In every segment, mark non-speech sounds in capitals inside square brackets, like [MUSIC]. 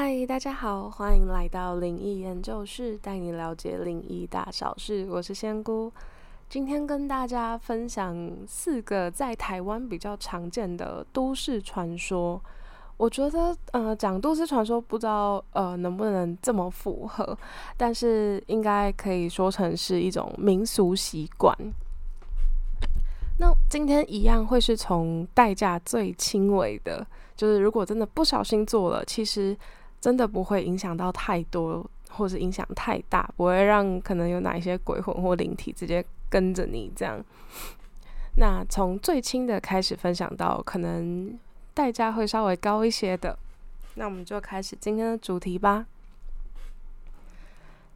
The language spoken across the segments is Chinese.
嗨，大家好，欢迎来到灵异研究室，带你了解灵异大小事。我是仙姑，今天跟大家分享四个在台湾比较常见的都市传说。我觉得，呃，讲都市传说不知道呃能不能这么符合，但是应该可以说成是一种民俗习惯。那今天一样会是从代价最轻微的，就是如果真的不小心做了，其实真的不会影响到太多，或者影响太大，不会让可能有哪一些鬼魂或灵体直接跟着你这样。那从最轻的开始分享到可能代价会稍微高一些的，那我们就开始今天的主题吧。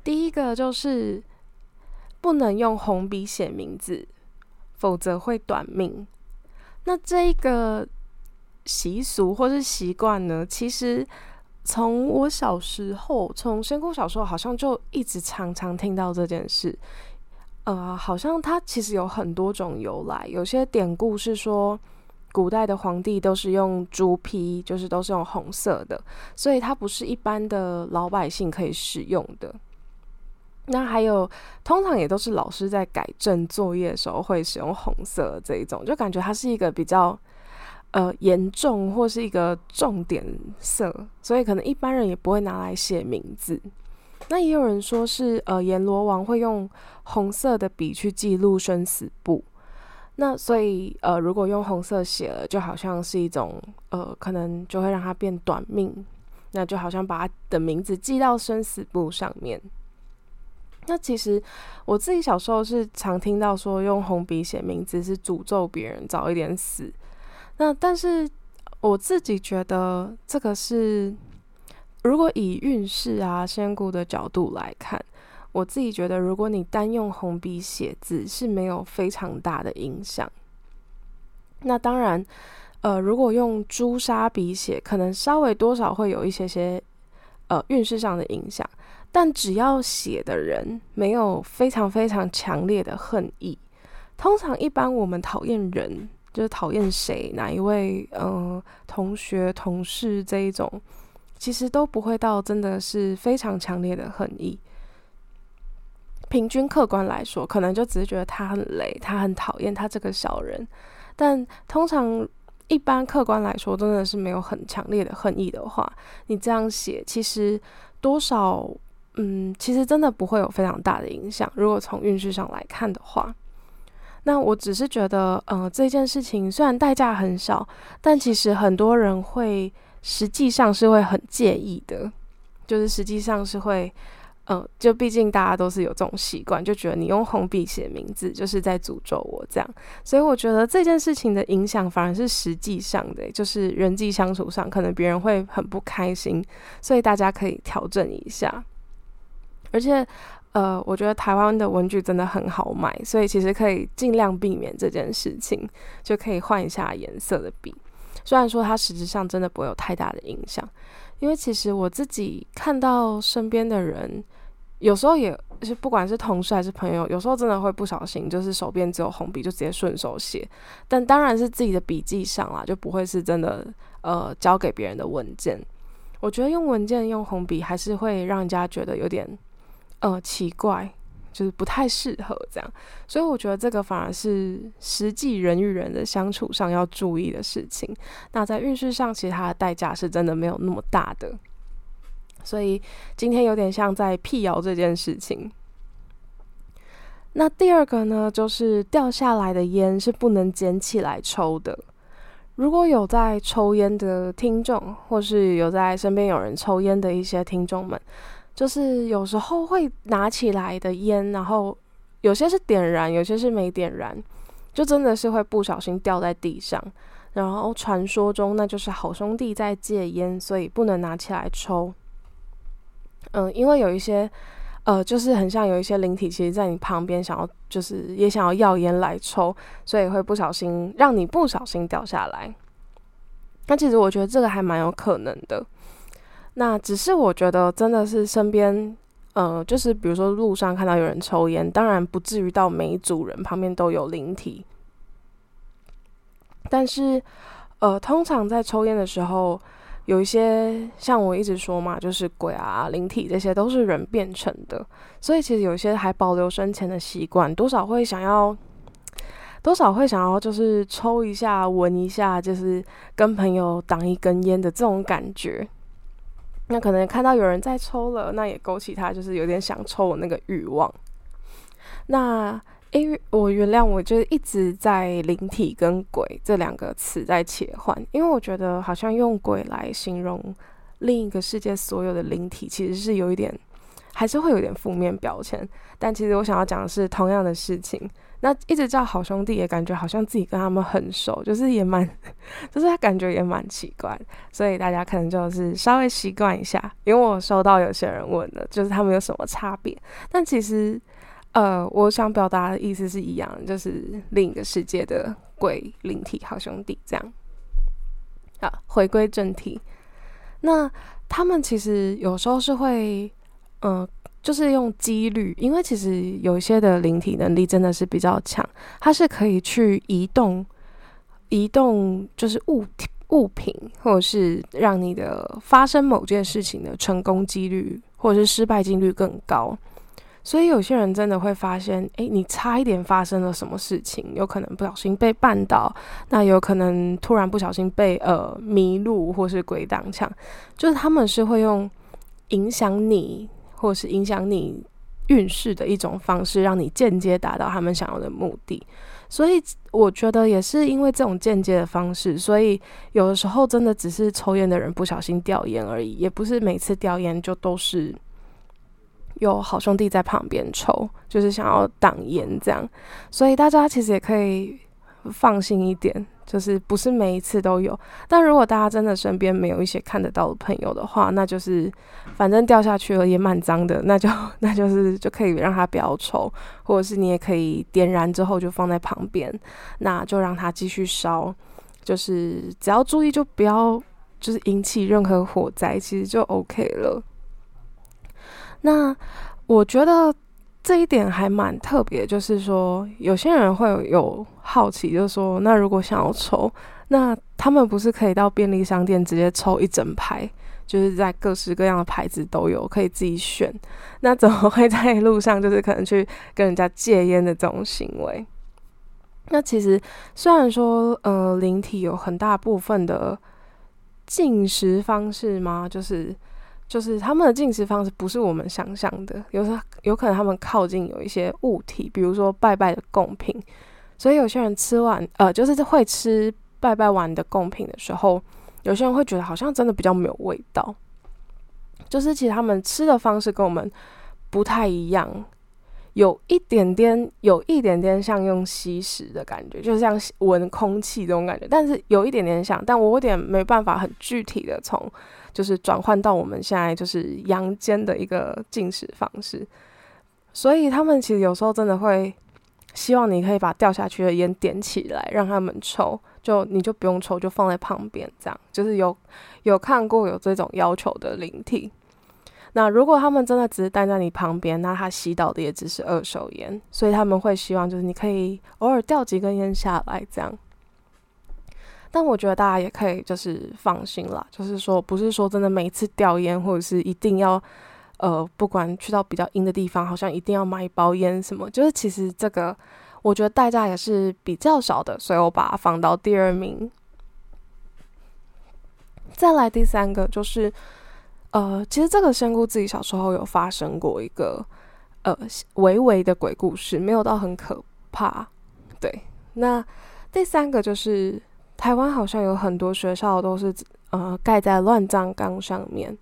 第一个就是不能用红笔写名字。否则会短命。那这一个习俗或是习惯呢？其实从我小时候，从仙姑小时候，好像就一直常常听到这件事。呃，好像它其实有很多种由来。有些典故是说，古代的皇帝都是用朱皮，就是都是用红色的，所以它不是一般的老百姓可以使用的。那还有，通常也都是老师在改正作业的时候会使用红色这一种，就感觉它是一个比较呃严重或是一个重点色，所以可能一般人也不会拿来写名字。那也有人说是呃阎罗王会用红色的笔去记录生死簿，那所以呃如果用红色写了，就好像是一种呃可能就会让他变短命，那就好像把他的名字记到生死簿上面。那其实我自己小时候是常听到说用红笔写名字是诅咒别人早一点死。那但是我自己觉得这个是，如果以运势啊仙姑的角度来看，我自己觉得如果你单用红笔写字是没有非常大的影响。那当然，呃，如果用朱砂笔写，可能稍微多少会有一些些呃运势上的影响。但只要写的人没有非常非常强烈的恨意，通常一般我们讨厌人就是讨厌谁哪一位嗯同学同事这一种，其实都不会到真的是非常强烈的恨意。平均客观来说，可能就只是觉得他很累，他很讨厌他这个小人。但通常一般客观来说，真的是没有很强烈的恨意的话，你这样写其实多少。嗯，其实真的不会有非常大的影响。如果从运势上来看的话，那我只是觉得，呃，这件事情虽然代价很少，但其实很多人会实际上是会很介意的，就是实际上是会，呃，就毕竟大家都是有这种习惯，就觉得你用红笔写名字就是在诅咒我这样。所以我觉得这件事情的影响反而是实际上的，就是人际相处上，可能别人会很不开心，所以大家可以调整一下。而且，呃，我觉得台湾的文具真的很好买，所以其实可以尽量避免这件事情，就可以换一下颜色的笔。虽然说它实质上真的不会有太大的影响，因为其实我自己看到身边的人，有时候也是不管是同事还是朋友，有时候真的会不小心，就是手边只有红笔就直接顺手写，但当然是自己的笔记上啦，就不会是真的呃交给别人的文件。我觉得用文件用红笔还是会让人家觉得有点。呃，奇怪，就是不太适合这样，所以我觉得这个反而是实际人与人的相处上要注意的事情。那在运势上，其实它的代价是真的没有那么大的，所以今天有点像在辟谣这件事情。那第二个呢，就是掉下来的烟是不能捡起来抽的。如果有在抽烟的听众，或是有在身边有人抽烟的一些听众们。就是有时候会拿起来的烟，然后有些是点燃，有些是没点燃，就真的是会不小心掉在地上。然后传说中那就是好兄弟在戒烟，所以不能拿起来抽。嗯，因为有一些呃，就是很像有一些灵体，其实在你旁边想要，就是也想要要烟来抽，所以会不小心让你不小心掉下来。那其实我觉得这个还蛮有可能的。那只是我觉得真的是身边，呃，就是比如说路上看到有人抽烟，当然不至于到每一组人旁边都有灵体，但是，呃，通常在抽烟的时候，有一些像我一直说嘛，就是鬼啊、灵体这些都是人变成的，所以其实有些还保留生前的习惯，多少会想要，多少会想要就是抽一下、闻一下，就是跟朋友挡一根烟的这种感觉。那可能看到有人在抽了，那也勾起他就是有点想抽的那个欲望。那因为我原谅我，就是一直在灵体跟鬼这两个词在切换，因为我觉得好像用鬼来形容另一个世界所有的灵体，其实是有一点，还是会有点负面标签。但其实我想要讲的是同样的事情。那一直叫好兄弟，也感觉好像自己跟他们很熟，就是也蛮，就是他感觉也蛮奇怪，所以大家可能就是稍微习惯一下。因为我收到有些人问的，就是他们有什么差别，但其实，呃，我想表达的意思是一样，就是另一个世界的鬼灵体好兄弟这样。啊，回归正题，那他们其实有时候是会，嗯。就是用几率，因为其实有一些的灵体能力真的是比较强，它是可以去移动、移动，就是物体、物品，或者是让你的发生某件事情的成功几率，或者是失败几率更高。所以有些人真的会发现，诶，你差一点发生了什么事情，有可能不小心被绊倒，那有可能突然不小心被呃迷路，或是鬼挡墙，就是他们是会用影响你。或是影响你运势的一种方式，让你间接达到他们想要的目的。所以我觉得也是因为这种间接的方式，所以有的时候真的只是抽烟的人不小心掉烟而已，也不是每次掉烟就都是有好兄弟在旁边抽，就是想要挡烟这样。所以大家其实也可以放心一点。就是不是每一次都有，但如果大家真的身边没有一些看得到的朋友的话，那就是反正掉下去了也蛮脏的，那就 [LAUGHS] 那就是就可以让它不要抽，或者是你也可以点燃之后就放在旁边，那就让它继续烧，就是只要注意就不要就是引起任何火灾，其实就 OK 了。那我觉得。这一点还蛮特别，就是说有些人会有好奇，就是说，那如果想要抽，那他们不是可以到便利商店直接抽一整排，就是在各式各样的牌子都有，可以自己选。那怎么会在路上就是可能去跟人家戒烟的这种行为？[LAUGHS] 那其实虽然说，呃，灵体有很大部分的进食方式吗？就是。就是他们的进食方式不是我们想象的，有时候有可能他们靠近有一些物体，比如说拜拜的贡品，所以有些人吃完，呃，就是会吃拜拜完的贡品的时候，有些人会觉得好像真的比较没有味道，就是其实他们吃的方式跟我们不太一样。有一点点，有一点点像用吸食的感觉，就像闻空气这种感觉，但是有一点点像，但我有点没办法很具体的从，就是转换到我们现在就是阳间的一个进食方式，所以他们其实有时候真的会希望你可以把掉下去的烟点起来，让他们抽，就你就不用抽，就放在旁边，这样就是有有看过有这种要求的灵体。那如果他们真的只是待在你旁边，那他吸到的也只是二手烟，所以他们会希望就是你可以偶尔掉几根烟下来这样。但我觉得大家也可以就是放心啦，就是说不是说真的每次掉烟或者是一定要呃不管去到比较阴的地方，好像一定要买一包烟什么，就是其实这个我觉得代价也是比较少的，所以我把它放到第二名。再来第三个就是。呃，其实这个仙姑自己小时候有发生过一个呃微微的鬼故事，没有到很可怕。对，那第三个就是台湾好像有很多学校都是呃盖在乱葬岗上面，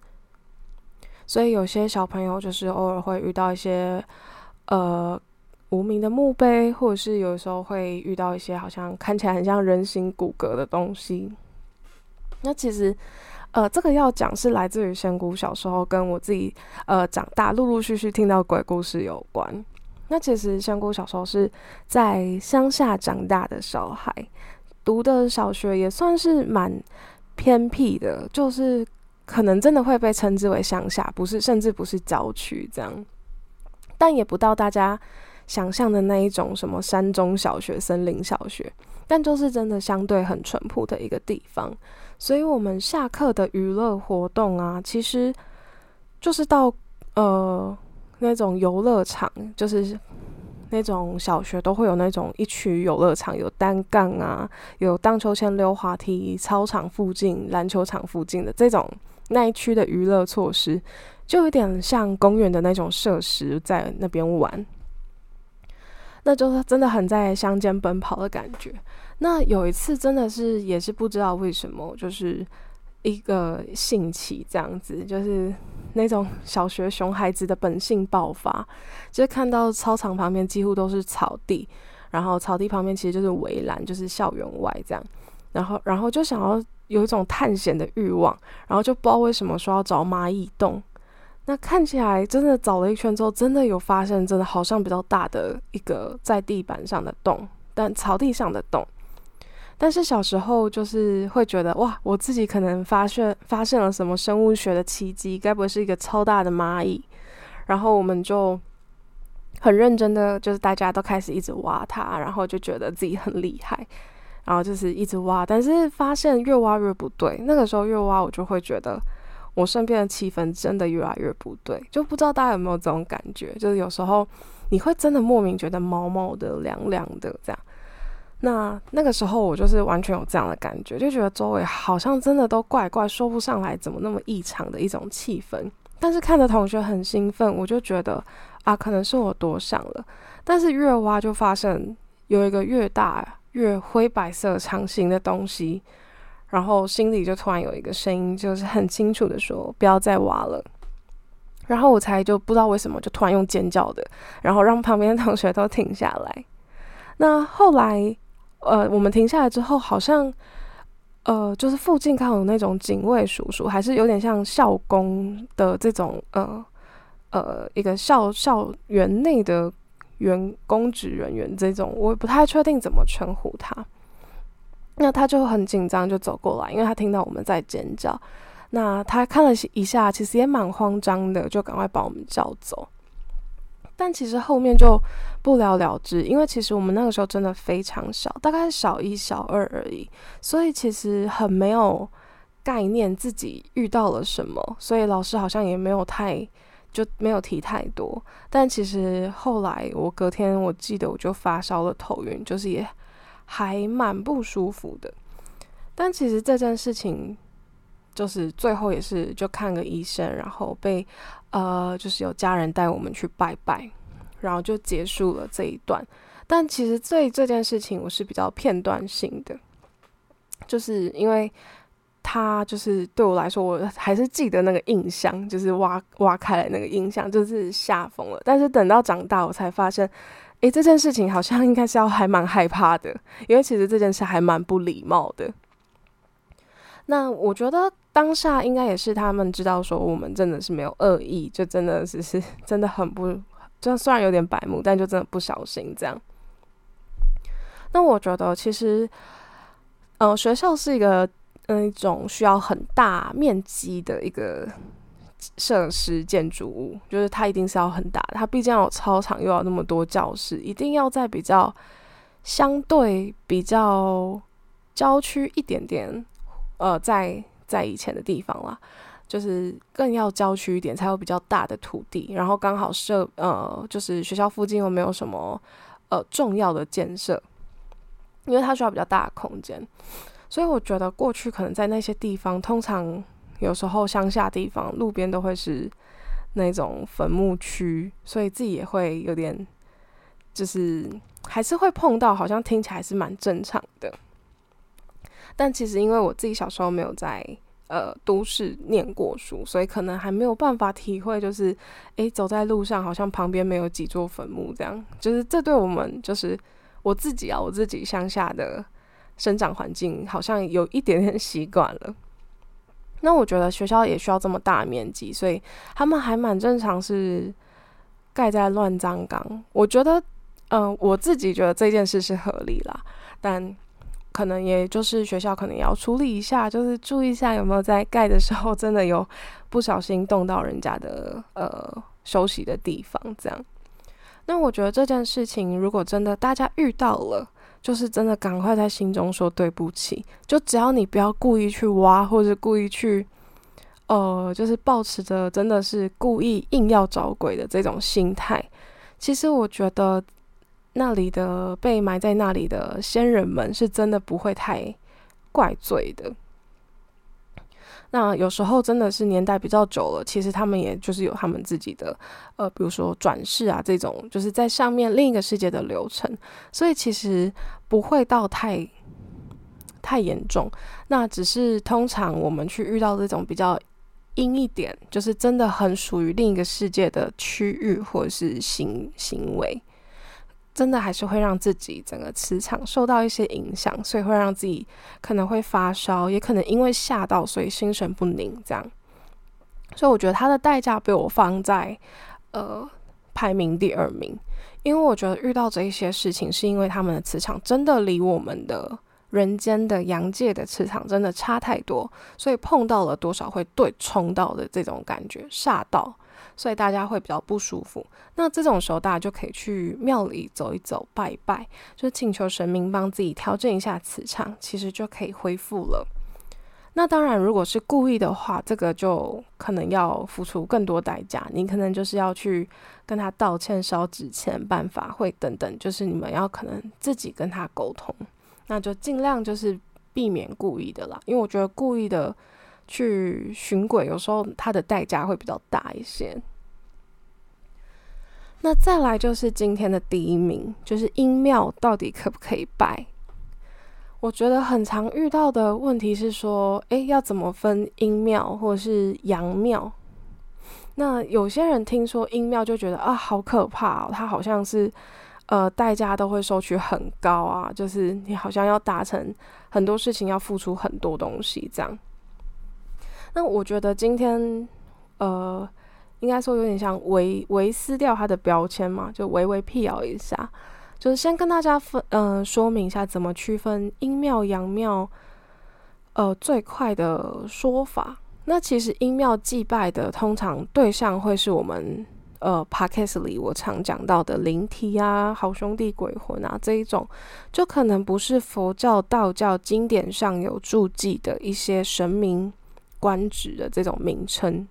所以有些小朋友就是偶尔会遇到一些呃无名的墓碑，或者是有时候会遇到一些好像看起来很像人形骨骼的东西。那其实。呃，这个要讲是来自于仙姑小时候跟我自己呃长大陆陆续续听到鬼故事有关。那其实仙姑小时候是在乡下长大的小孩，读的小学也算是蛮偏僻的，就是可能真的会被称之为乡下，不是甚至不是郊区这样，但也不到大家想象的那一种什么山中小学、森林小学，但就是真的相对很淳朴的一个地方。所以我们下课的娱乐活动啊，其实就是到呃那种游乐场，就是那种小学都会有那种一区游乐场，有单杠啊，有荡秋千、溜滑梯，操场附近、篮球场附近的这种那一区的娱乐措施，就有点像公园的那种设施，在那边玩。那就是真的很在乡间奔跑的感觉。那有一次真的是也是不知道为什么，就是一个兴起这样子，就是那种小学熊孩子的本性爆发，就是看到操场旁边几乎都是草地，然后草地旁边其实就是围栏，就是校园外这样，然后然后就想要有一种探险的欲望，然后就不知道为什么说要找蚂蚁洞。那看起来真的找了一圈之后，真的有发现，真的好像比较大的一个在地板上的洞，但草地上的洞。但是小时候就是会觉得，哇，我自己可能发现发现了什么生物学的奇迹，该不会是一个超大的蚂蚁？然后我们就很认真的，就是大家都开始一直挖它，然后就觉得自己很厉害，然后就是一直挖，但是发现越挖越不对。那个时候越挖，我就会觉得。我身边的气氛真的越来越不对，就不知道大家有没有这种感觉，就是有时候你会真的莫名觉得毛毛的、凉凉的这样。那那个时候我就是完全有这样的感觉，就觉得周围好像真的都怪怪，说不上来怎么那么异常的一种气氛。但是看着同学很兴奋，我就觉得啊，可能是我多想了。但是越挖就发现有一个越大、越灰白色长形的东西。然后心里就突然有一个声音，就是很清楚的说：“不要再挖了。”然后我才就不知道为什么就突然用尖叫的，然后让旁边的同学都停下来。那后来，呃，我们停下来之后，好像，呃，就是附近刚好有那种警卫叔叔，还是有点像校工的这种，呃，呃，一个校校园内的员公职人员这种，我不太确定怎么称呼他。那他就很紧张，就走过来，因为他听到我们在尖叫。那他看了一下，其实也蛮慌张的，就赶快把我们叫走。但其实后面就不了了之，因为其实我们那个时候真的非常小，大概小一、小二而已，所以其实很没有概念自己遇到了什么，所以老师好像也没有太就没有提太多。但其实后来我隔天我记得我就发烧了，头晕，就是也。还蛮不舒服的，但其实这件事情就是最后也是就看个医生，然后被呃就是有家人带我们去拜拜，然后就结束了这一段。但其实这这件事情我是比较片段性的，就是因为他就是对我来说，我还是记得那个印象，就是挖挖开来那个印象，就是吓疯了。但是等到长大，我才发现。诶，这件事情好像应该是要还蛮害怕的，因为其实这件事还蛮不礼貌的。那我觉得当下应该也是他们知道说我们真的是没有恶意，就真的只是 [LAUGHS] 真的很不，就虽然有点白目，但就真的不小心这样。那我觉得其实，呃，学校是一个那种需要很大面积的一个。设施建筑物就是它一定是要很大的，它毕竟有操场，又要那么多教室，一定要在比较相对比较郊区一点点，呃，在在以前的地方啦，就是更要郊区一点，才有比较大的土地，然后刚好设呃，就是学校附近又没有什么呃重要的建设，因为它需要比较大的空间，所以我觉得过去可能在那些地方，通常。有时候乡下地方路边都会是那种坟墓区，所以自己也会有点，就是还是会碰到，好像听起来是蛮正常的。但其实因为我自己小时候没有在呃都市念过书，所以可能还没有办法体会，就是诶，走在路上好像旁边没有几座坟墓这样，就是这对我们就是我自己啊，我自己乡下的生长环境好像有一点点习惯了。那我觉得学校也需要这么大面积，所以他们还蛮正常是盖在乱葬岗。我觉得，嗯，我自己觉得这件事是合理啦，但可能也就是学校可能也要处理一下，就是注意一下有没有在盖的时候真的有不小心动到人家的呃休息的地方这样。那我觉得这件事情如果真的大家遇到了，就是真的赶快在心中说对不起。就只要你不要故意去挖，或者故意去，呃，就是保持着真的是故意硬要找鬼的这种心态，其实我觉得那里的被埋在那里的先人们是真的不会太怪罪的。那有时候真的是年代比较久了，其实他们也就是有他们自己的，呃，比如说转世啊这种，就是在上面另一个世界的流程，所以其实不会到太太严重。那只是通常我们去遇到这种比较阴一点，就是真的很属于另一个世界的区域或者是行行为。真的还是会让自己整个磁场受到一些影响，所以会让自己可能会发烧，也可能因为吓到，所以心神不宁这样。所以我觉得它的代价被我放在呃排名第二名，因为我觉得遇到这一些事情，是因为他们的磁场真的离我们的人间的阳界的磁场真的差太多，所以碰到了多少会对冲到的这种感觉，吓到。所以大家会比较不舒服。那这种时候，大家就可以去庙里走一走、拜一拜，就请求神明帮自己调整一下磁场，其实就可以恢复了。那当然，如果是故意的话，这个就可能要付出更多代价。你可能就是要去跟他道歉、烧纸钱、办法会等等，就是你们要可能自己跟他沟通。那就尽量就是避免故意的啦，因为我觉得故意的去寻鬼，有时候它的代价会比较大一些。那再来就是今天的第一名，就是阴庙到底可不可以拜？我觉得很常遇到的问题是说，诶，要怎么分阴庙或者是阳庙？那有些人听说阴庙就觉得啊，好可怕哦，它好像是呃代价都会收取很高啊，就是你好像要达成很多事情，要付出很多东西这样。那我觉得今天呃。应该说有点像微微撕掉它的标签嘛，就微微辟谣一下，就是先跟大家分嗯说明一下怎么区分阴庙阳庙，呃最快的说法。那其实阴庙祭拜的通常对象会是我们呃 p o c a s t 里我常讲到的灵体啊、好兄弟、鬼魂啊这一种，就可能不是佛教、道教经典上有注记的一些神明官职的这种名称。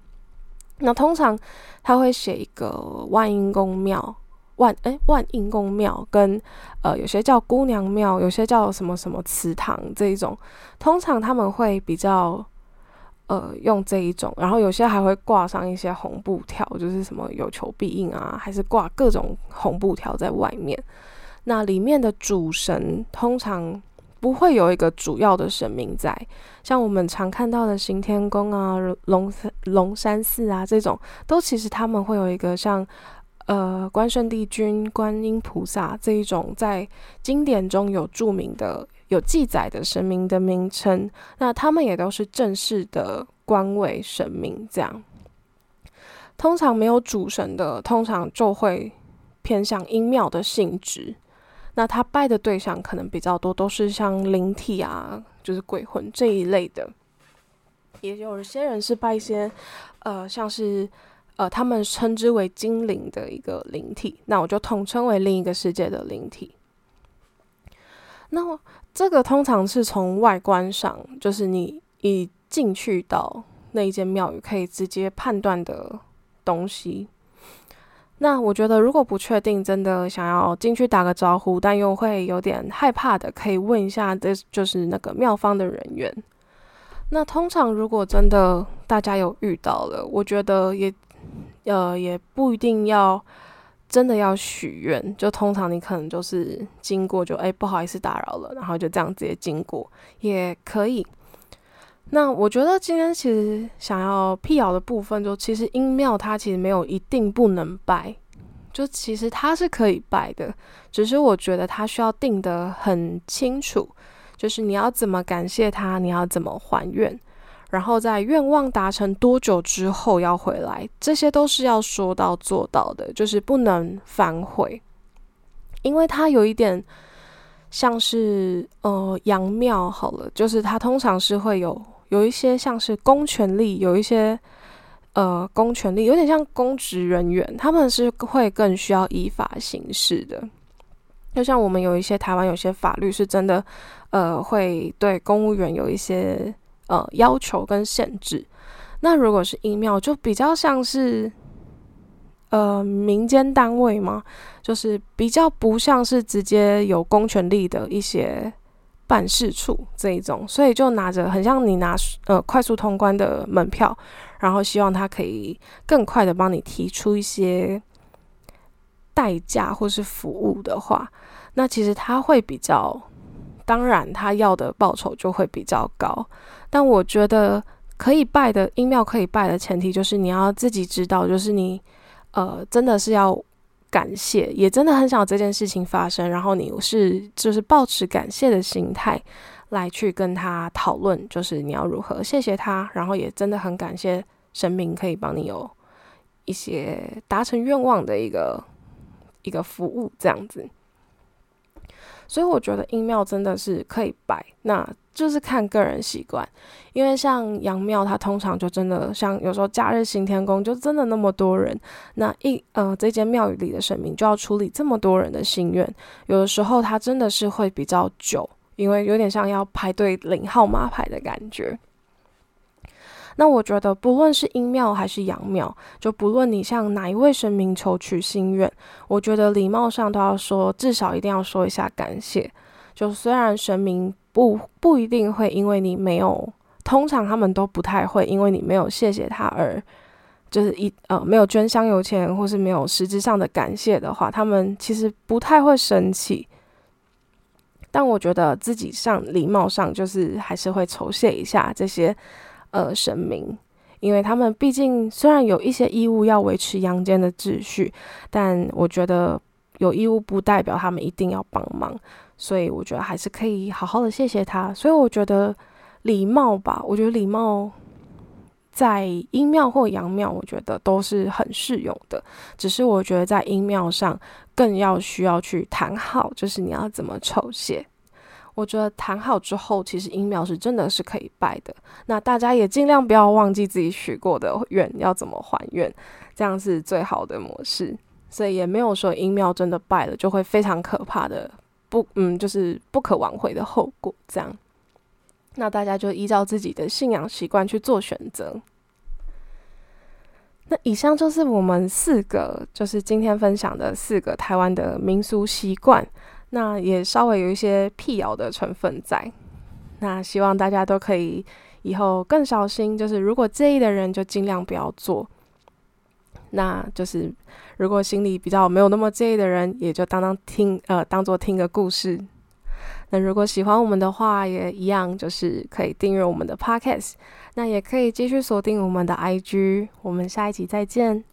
那通常他会写一个万应公庙，万哎万应公庙跟呃有些叫姑娘庙，有些叫什么什么祠堂这一种，通常他们会比较呃用这一种，然后有些还会挂上一些红布条，就是什么有求必应啊，还是挂各种红布条在外面。那里面的主神通常。不会有一个主要的神明在，像我们常看到的行天宫啊、龙山龙山寺啊这种，都其实他们会有一个像呃关圣帝君、观音菩萨这一种在经典中有著名的、有记载的神明的名称，那他们也都是正式的官位神明。这样，通常没有主神的，通常就会偏向阴庙的性质。那他拜的对象可能比较多，都是像灵体啊，就是鬼魂这一类的。也有些人是拜一些，呃，像是呃，他们称之为精灵的一个灵体，那我就统称为另一个世界的灵体。那么这个通常是从外观上，就是你一进去到那一间庙宇，可以直接判断的东西。那我觉得，如果不确定，真的想要进去打个招呼，但又会有点害怕的，可以问一下，这就是那个庙方的人员。那通常如果真的大家有遇到了，我觉得也呃也不一定要真的要许愿，就通常你可能就是经过就哎不好意思打扰了，然后就这样直接经过也可以。那我觉得今天其实想要辟谣的部分，就其实阴庙它其实没有一定不能拜，就其实它是可以拜的，只是我觉得它需要定得很清楚，就是你要怎么感谢他，你要怎么还愿，然后在愿望达成多久之后要回来，这些都是要说到做到的，就是不能反悔，因为它有一点像是呃阳庙好了，就是它通常是会有。有一些像是公权力，有一些呃公权力，有点像公职人员，他们是会更需要依法行事的。就像我们有一些台湾有些法律是真的，呃，会对公务员有一些呃要求跟限制。那如果是音庙，就比较像是呃民间单位嘛，就是比较不像是直接有公权力的一些办事处这一种，所以就拿着很像你拿呃快速通关的门票，然后希望他可以更快的帮你提出一些。代价或是服务的话，那其实他会比较，当然他要的报酬就会比较高。但我觉得可以拜的音庙可以拜的前提就是你要自己知道，就是你呃真的是要感谢，也真的很想这件事情发生，然后你是就是保持感谢的心态来去跟他讨论，就是你要如何谢谢他，然后也真的很感谢神明可以帮你有一些达成愿望的一个。一个服务这样子，所以我觉得阴庙真的是可以拜，那就是看个人习惯。因为像阳庙，它通常就真的像有时候假日行天宫，就真的那么多人，那一呃这间庙宇里的神明就要处理这么多人的心愿，有的时候它真的是会比较久，因为有点像要排队领号码牌的感觉。那我觉得，不论是阴庙还是阳庙，就不论你向哪一位神明求取心愿，我觉得礼貌上都要说，至少一定要说一下感谢。就虽然神明不不一定会因为你没有，通常他们都不太会因为你没有谢谢他而，就是一呃没有捐香油钱或是没有实质上的感谢的话，他们其实不太会生气。但我觉得自己上礼貌上，就是还是会酬谢一下这些。呃，神明，因为他们毕竟虽然有一些义务要维持阳间的秩序，但我觉得有义务不代表他们一定要帮忙，所以我觉得还是可以好好的谢谢他。所以我觉得礼貌吧，我觉得礼貌在阴庙或阳庙，我觉得都是很适用的。只是我觉得在阴庙上更要需要去谈好，就是你要怎么酬谢。我觉得谈好之后，其实阴庙是真的是可以拜的。那大家也尽量不要忘记自己许过的愿要怎么还愿，这样是最好的模式。所以也没有说阴庙真的拜了就会非常可怕的不嗯，就是不可挽回的后果。这样，那大家就依照自己的信仰习惯去做选择。那以上就是我们四个，就是今天分享的四个台湾的民俗习惯。那也稍微有一些辟谣的成分在，那希望大家都可以以后更小心，就是如果介意的人就尽量不要做。那就是如果心里比较没有那么介意的人，也就当当听 [LAUGHS] 呃当做听个故事。那如果喜欢我们的话，也一样就是可以订阅我们的 podcast，那也可以继续锁定我们的 IG。我们下一集再见。